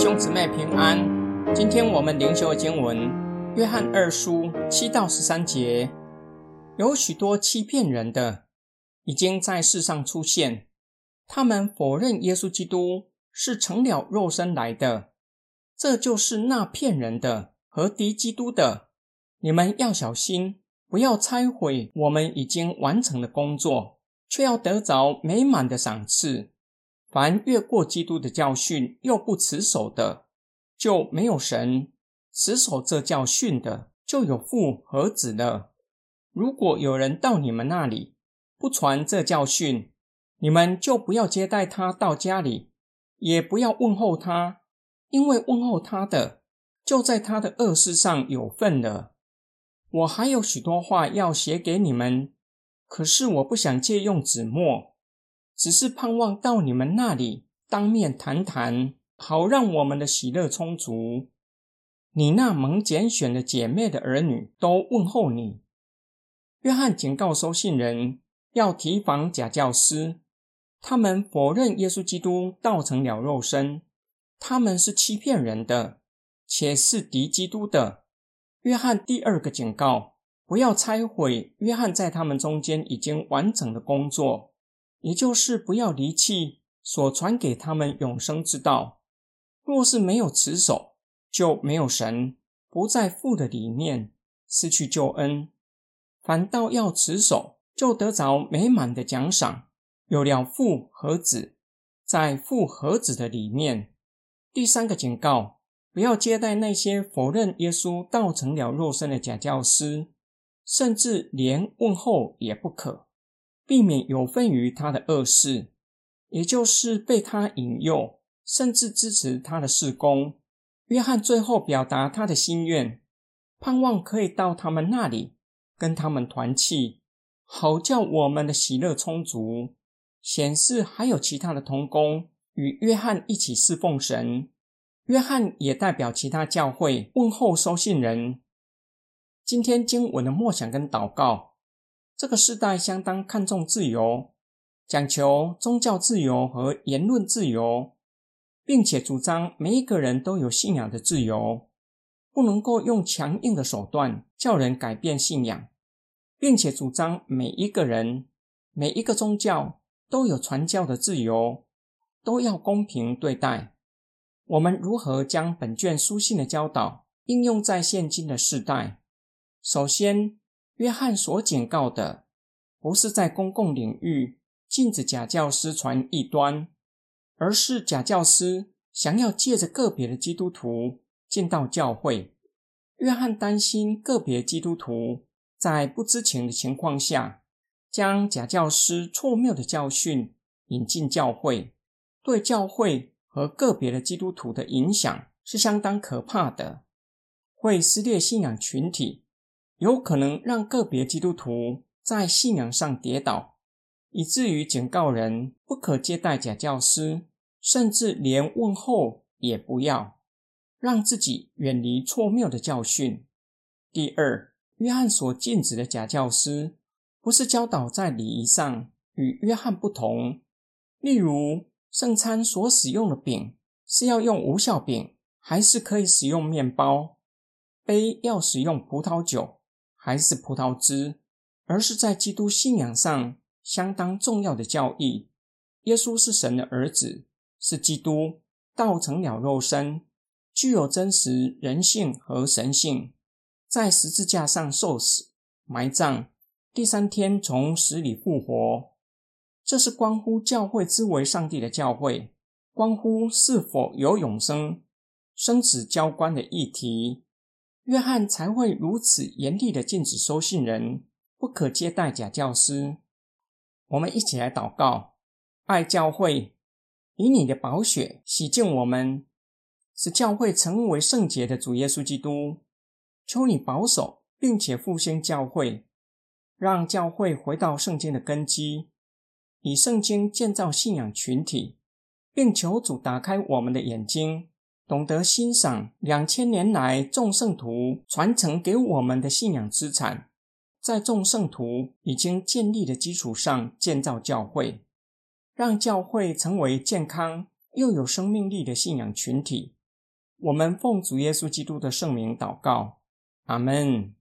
兄姊妹平安。今天我们灵修的经文《约翰二书》七到十三节，有许多欺骗人的已经在世上出现，他们否认耶稣基督是成了肉身来的，这就是那骗人的和敌基督的。你们要小心，不要拆毁我们已经完成的工作，却要得着美满的赏赐。凡越过基督的教训又不持守的，就没有神；持守这教训的，就有父和子了。如果有人到你们那里不传这教训，你们就不要接待他到家里，也不要问候他，因为问候他的，就在他的恶事上有份了。我还有许多话要写给你们，可是我不想借用纸墨。只是盼望到你们那里当面谈谈，好让我们的喜乐充足。你那蒙拣选的姐妹的儿女都问候你。约翰警告收信人要提防假教师，他们否认耶稣基督道成了肉身，他们是欺骗人的，且是敌基督的。约翰第二个警告：不要拆毁约翰在他们中间已经完整的工作。也就是不要离弃所传给他们永生之道。若是没有持守，就没有神，不在父的里面，失去救恩；反倒要持守，就得着美满的奖赏。有了父和子，在父和子的里面。第三个警告：不要接待那些否认耶稣道成了肉身的假教师，甚至连问候也不可。避免有份于他的恶事，也就是被他引诱，甚至支持他的事工。约翰最后表达他的心愿，盼望可以到他们那里，跟他们团契，好叫我们的喜乐充足。显示还有其他的同工与约翰一起侍奉神。约翰也代表其他教会问候收信人。今天经文的默想跟祷告。这个时代相当看重自由，讲求宗教自由和言论自由，并且主张每一个人都有信仰的自由，不能够用强硬的手段叫人改变信仰，并且主张每一个人、每一个宗教都有传教的自由，都要公平对待。我们如何将本卷书信的教导应用在现今的世代？首先。约翰所警告的，不是在公共领域禁止假教师传异端，而是假教师想要借着个别的基督徒进到教会。约翰担心个别基督徒在不知情的情况下，将假教师错谬的教训引进教会，对教会和个别的基督徒的影响是相当可怕的，会撕裂信仰群体。有可能让个别基督徒在信仰上跌倒，以至于警告人不可接待假教师，甚至连问候也不要，让自己远离错谬的教训。第二，约翰所禁止的假教师，不是教导在礼仪上与约翰不同，例如圣餐所使用的饼是要用无效饼，还是可以使用面包？杯要使用葡萄酒。还是葡萄汁，而是在基督信仰上相当重要的教义。耶稣是神的儿子，是基督，道成了肉身，具有真实人性和神性，在十字架上受死、埋葬，第三天从死里复活。这是关乎教会之为上帝的教会，关乎是否有永生、生死交关的议题。约翰才会如此严厉的禁止收信人，不可接待假教师。我们一起来祷告，爱教会，以你的宝血洗净我们，使教会成为圣洁的主耶稣基督。求你保守，并且复兴教会，让教会回到圣经的根基，以圣经建造信仰群体，并求主打开我们的眼睛。懂得欣赏两千年来众圣徒传承给我们的信仰资产，在众圣徒已经建立的基础上建造教会，让教会成为健康又有生命力的信仰群体，我们奉主耶稣基督的圣名祷告，阿门。